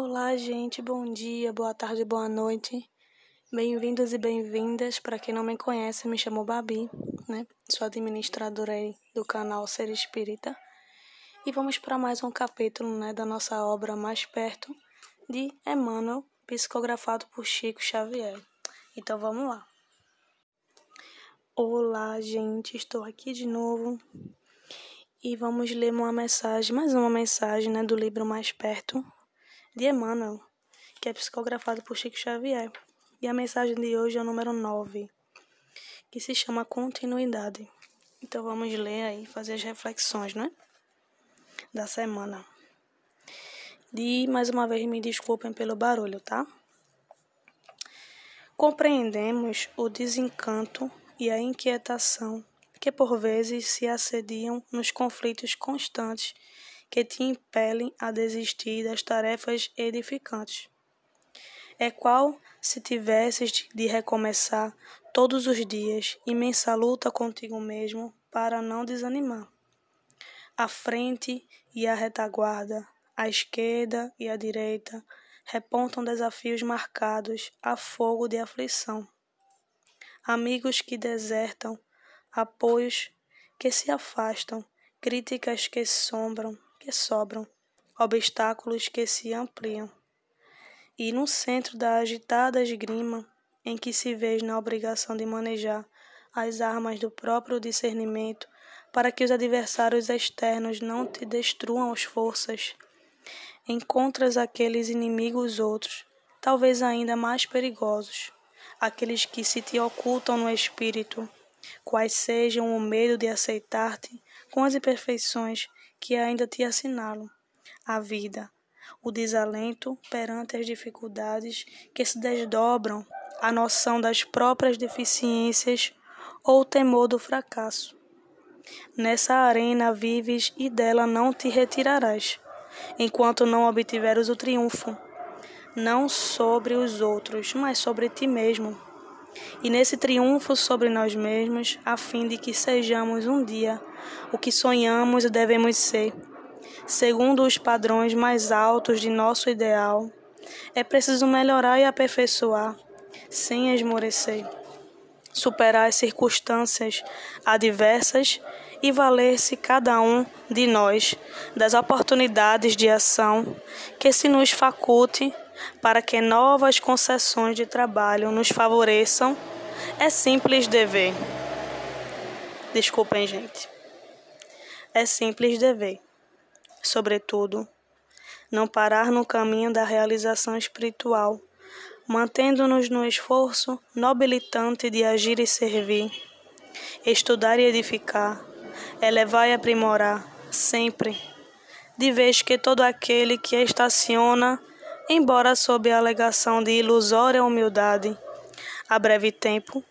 Olá, gente, bom dia, boa tarde, boa noite. Bem-vindos e bem-vindas. Para quem não me conhece, me chamo Babi, né? Sou administradora aí do canal Ser Espírita. E vamos para mais um capítulo, né, da nossa obra Mais Perto de Emmanuel, psicografado por Chico Xavier. Então vamos lá. Olá, gente, estou aqui de novo. E vamos ler uma mensagem, mais uma mensagem, né, do livro Mais Perto, de Emmanuel, que é psicografado por Chico Xavier. E a mensagem de hoje é o número 9, que se chama Continuidade. Então vamos ler aí, fazer as reflexões, né? Da semana. E mais uma vez me desculpem pelo barulho, tá? Compreendemos o desencanto e a inquietação que por vezes se assediam nos conflitos constantes que te impelem a desistir das tarefas edificantes. É qual se tivesses de recomeçar todos os dias imensa luta contigo mesmo para não desanimar. A frente e a retaguarda, a esquerda e a direita repontam desafios marcados a fogo de aflição. Amigos que desertam, apoios que se afastam, críticas que sombram, que sobram, obstáculos que se ampliam. E no centro da agitada esgrima, em que se vê na obrigação de manejar as armas do próprio discernimento, para que os adversários externos não te destruam as forças, encontras aqueles inimigos outros, talvez ainda mais perigosos, aqueles que se te ocultam no espírito, quais sejam o medo de aceitar-te com as imperfeições que ainda te assinalam a vida, o desalento perante as dificuldades que se desdobram, a noção das próprias deficiências ou o temor do fracasso. Nessa arena vives e dela não te retirarás, enquanto não obtiveres o triunfo, não sobre os outros, mas sobre ti mesmo. E nesse triunfo sobre nós mesmos, a fim de que sejamos um dia o que sonhamos e devemos ser, segundo os padrões mais altos de nosso ideal. É preciso melhorar e aperfeiçoar, sem esmorecer, superar as circunstâncias adversas e valer-se cada um de nós das oportunidades de ação que se nos faculte para que novas concessões de trabalho nos favoreçam. É simples dever. Desculpem, gente é simples dever. Sobretudo, não parar no caminho da realização espiritual, mantendo-nos no esforço nobilitante de agir e servir, estudar e edificar, elevar e aprimorar, sempre, de vez que todo aquele que estaciona, embora sob a alegação de ilusória humildade, a breve tempo,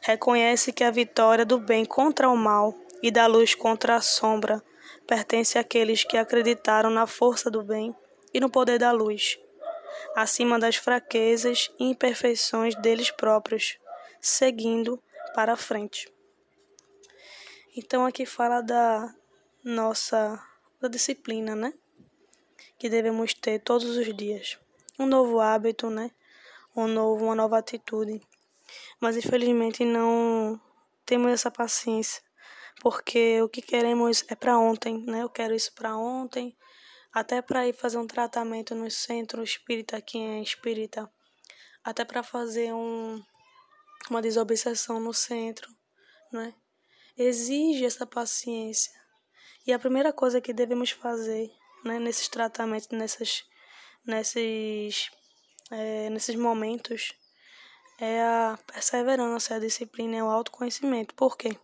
reconhece que a vitória do bem contra o mal e da luz contra a sombra pertence àqueles que acreditaram na força do bem e no poder da luz, acima das fraquezas e imperfeições deles próprios, seguindo para a frente. Então aqui fala da nossa da disciplina, né? Que devemos ter todos os dias. Um novo hábito, né? Um novo, uma nova atitude. Mas infelizmente não temos essa paciência porque o que queremos é para ontem, né? Eu quero isso para ontem, até para ir fazer um tratamento no centro espírita, quem é espírita, até para fazer um, uma desobsessão no centro, né? Exige essa paciência. E a primeira coisa que devemos fazer, né, nesses tratamentos, nessas, nesses, é, nesses momentos, é a perseverança, a disciplina, é o autoconhecimento. Por quê?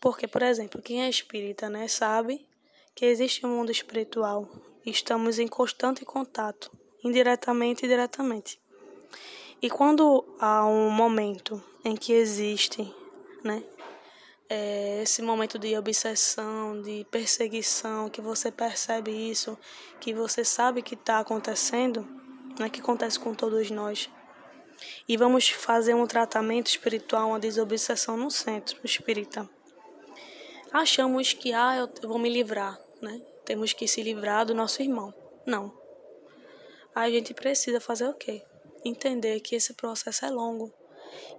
Porque, por exemplo, quem é espírita, né, sabe que existe um mundo espiritual. Estamos em constante contato, indiretamente e diretamente. E quando há um momento em que existe, né, é, esse momento de obsessão, de perseguição, que você percebe isso, que você sabe que está acontecendo, né, que acontece com todos nós. E vamos fazer um tratamento espiritual, uma desobsessão no centro espírita achamos que ah, eu vou me livrar, né? Temos que se livrar do nosso irmão. Não. a gente precisa fazer o quê? Entender que esse processo é longo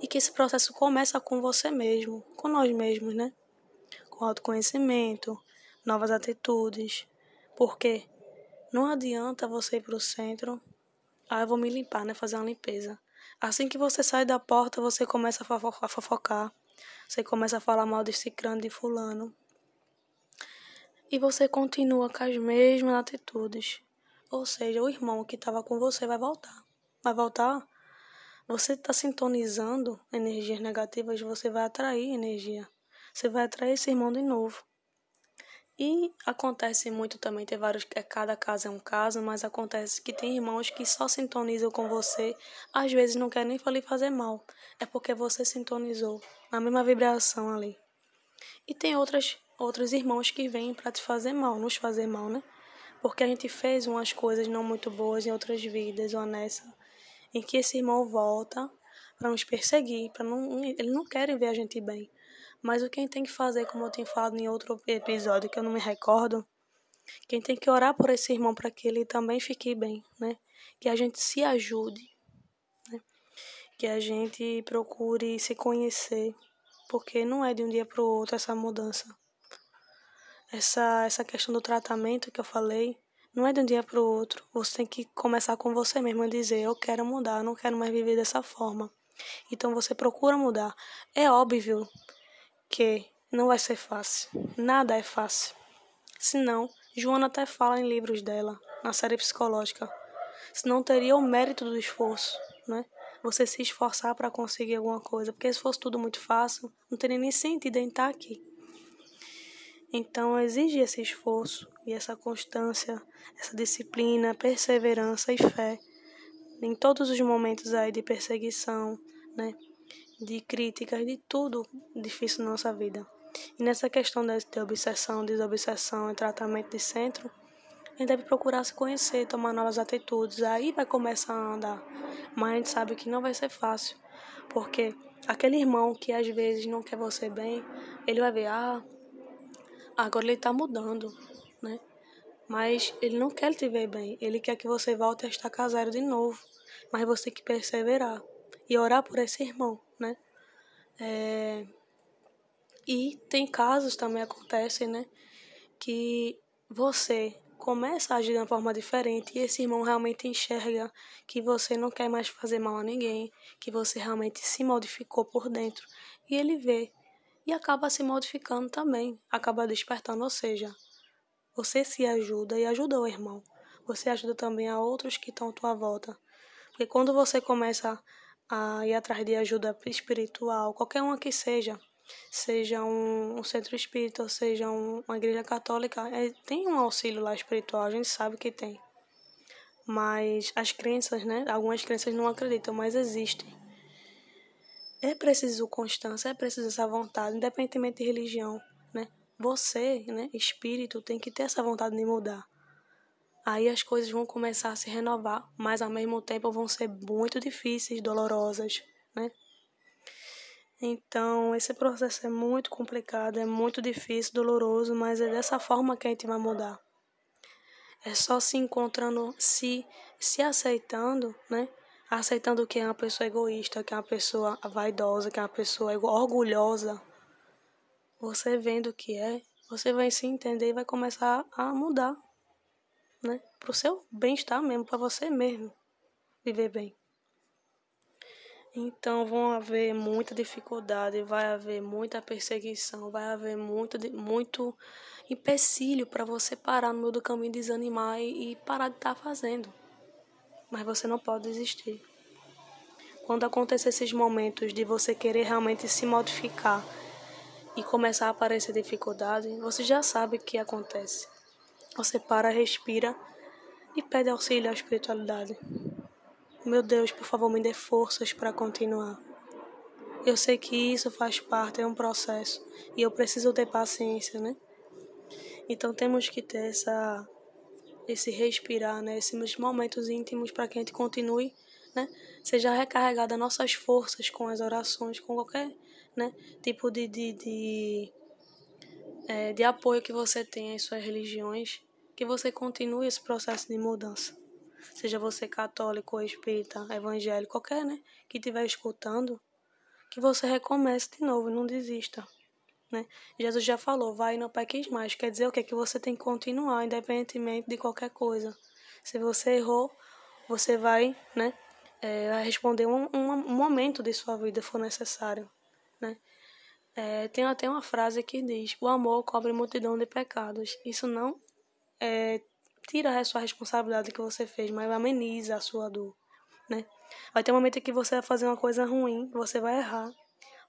e que esse processo começa com você mesmo, com nós mesmos, né? Com autoconhecimento, novas atitudes. Porque não adianta você ir para o centro, ah, eu vou me limpar, né? Fazer uma limpeza. Assim que você sai da porta, você começa a fofocar. Você começa a falar mal de cicrano, de fulano. E você continua com as mesmas atitudes. Ou seja, o irmão que estava com você vai voltar. Vai voltar. Você está sintonizando energias negativas, você vai atrair energia. Você vai atrair esse irmão de novo. E acontece muito também, tem vários, é, cada caso é um caso, mas acontece que tem irmãos que só sintonizam com você, às vezes não quer nem fazer mal, é porque você sintonizou na mesma vibração ali. E tem outras, outros irmãos que vêm para te fazer mal, nos fazer mal, né? Porque a gente fez umas coisas não muito boas em outras vidas, ou nessa, em que esse irmão volta para nos perseguir, para não, ele não quer ver a gente bem. Mas o que tem que fazer, como eu tenho falado em outro episódio que eu não me recordo, quem tem que orar por esse irmão para que ele também fique bem, né? Que a gente se ajude, né? Que a gente procure se conhecer, porque não é de um dia para o outro essa mudança. Essa essa questão do tratamento que eu falei, não é de um dia para o outro. Você tem que começar com você mesmo a dizer: eu quero mudar, eu não quero mais viver dessa forma. Então você procura mudar. É óbvio que não vai ser fácil. Nada é fácil. Senão, Joana até fala em livros dela, na série psicológica. Senão teria o mérito do esforço, né? Você se esforçar para conseguir alguma coisa. Porque se fosse tudo muito fácil, não teria nem sentido em estar aqui. Então, exige esse esforço e essa constância, essa disciplina, perseverança e fé em todos os momentos aí de perseguição, né? de críticas, de tudo difícil na nossa vida. E nessa questão de obsessão, desobsessão e tratamento de centro, a gente deve procurar se conhecer, tomar novas atitudes, aí vai começar a andar. Mas a gente sabe que não vai ser fácil, porque aquele irmão que às vezes não quer você bem, ele vai ver, ah, agora ele está mudando, né? Mas ele não quer te ver bem, ele quer que você volte a estar casado de novo. Mas você tem que perseverar e orar por esse irmão, né? É... E tem casos também acontecem, né? Que você começa a agir de uma forma diferente e esse irmão realmente enxerga que você não quer mais fazer mal a ninguém, que você realmente se modificou por dentro e ele vê e acaba se modificando também, acaba despertando, ou seja, você se ajuda e ajuda o irmão. Você ajuda também a outros que estão à tua volta. Porque quando você começa a ir atrás de ajuda espiritual, qualquer uma que seja, seja um, um centro espírita, seja um, uma igreja católica, é, tem um auxílio lá espiritual, a gente sabe que tem. Mas as crenças, né? Algumas crenças não acreditam, mas existem. É preciso constância, é preciso essa vontade, independentemente de religião, né? Você, né, espírito, tem que ter essa vontade de mudar aí as coisas vão começar a se renovar, mas ao mesmo tempo vão ser muito difíceis, dolorosas, né? Então, esse processo é muito complicado, é muito difícil, doloroso, mas é dessa forma que a gente vai mudar. É só se encontrando, se, se aceitando, né? Aceitando que é uma pessoa egoísta, que é uma pessoa vaidosa, que é uma pessoa orgulhosa. Você vendo o que é, você vai se entender e vai começar a mudar né? Para o seu bem-estar mesmo, para você mesmo viver bem. Então vão haver muita dificuldade, vai haver muita perseguição, vai haver muito, muito empecilho para você parar no meio do caminho, desanimar e, e parar de estar tá fazendo. Mas você não pode desistir. Quando acontecer esses momentos de você querer realmente se modificar e começar a aparecer dificuldade, você já sabe o que acontece. Você para, respira e pede auxílio à espiritualidade. Meu Deus, por favor, me dê forças para continuar. Eu sei que isso faz parte, é um processo e eu preciso ter paciência, né? Então temos que ter essa esse respirar, né? Esses momentos íntimos para que a gente continue, né? Seja recarregada nossas forças com as orações, com qualquer, né? Tipo de de, de, é, de apoio que você tem às suas religiões que você continue esse processo de mudança. seja você católico espírita, evangélico, qualquer, né, que estiver escutando, que você recomece de novo, não desista. Né? Jesus já falou, vai e não peques mais. Quer dizer o que? Que você tem que continuar, independentemente de qualquer coisa. Se você errou, você vai, né, é, responder um, um, um, momento de sua vida for necessário, né? É, tem até uma frase que diz: o amor cobre multidão de pecados. Isso não é, tira a sua responsabilidade que você fez, mas ameniza a sua dor, né? Vai ter um momento que você vai fazer uma coisa ruim, você vai errar,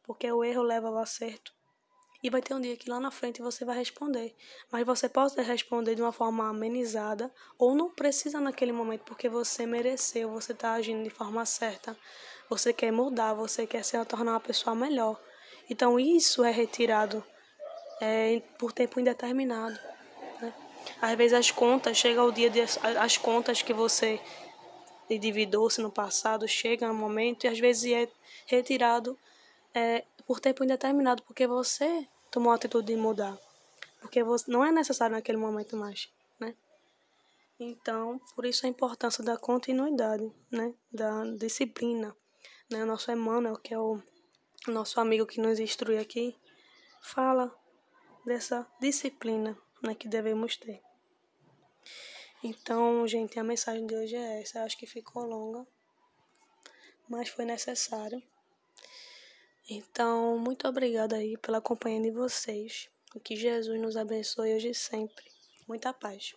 porque o erro leva ao acerto. E vai ter um dia que lá na frente você vai responder. Mas você pode responder de uma forma amenizada ou não precisa naquele momento porque você mereceu, você está agindo de forma certa. Você quer mudar, você quer se tornar uma pessoa melhor. Então isso é retirado é, por tempo indeterminado. Né? Às vezes as contas, chega o dia de as contas que você endividou-se no passado, chega um momento e às vezes é retirado é, por tempo indeterminado, porque você tomou a atitude de mudar. Porque você, não é necessário naquele momento mais, né? Então, por isso a importância da continuidade, né? Da disciplina. Né? O nosso Emmanuel, que é o nosso amigo que nos instrui aqui, fala dessa disciplina né, que devemos ter. Então, gente, a mensagem de hoje é essa. Eu acho que ficou longa, mas foi necessário. Então, muito obrigada aí pela companhia de vocês. Que Jesus nos abençoe hoje e sempre. Muita paz.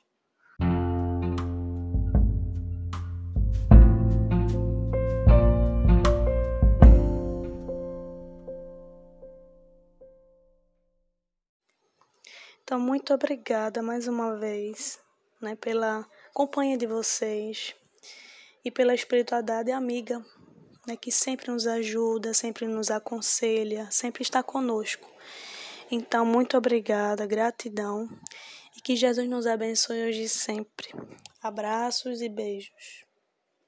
Então, muito obrigada mais uma vez, né, pela companhia de vocês e pela espiritualidade amiga né, que sempre nos ajuda, sempre nos aconselha, sempre está conosco. Então, muito obrigada, gratidão e que Jesus nos abençoe hoje e sempre. Abraços e beijos.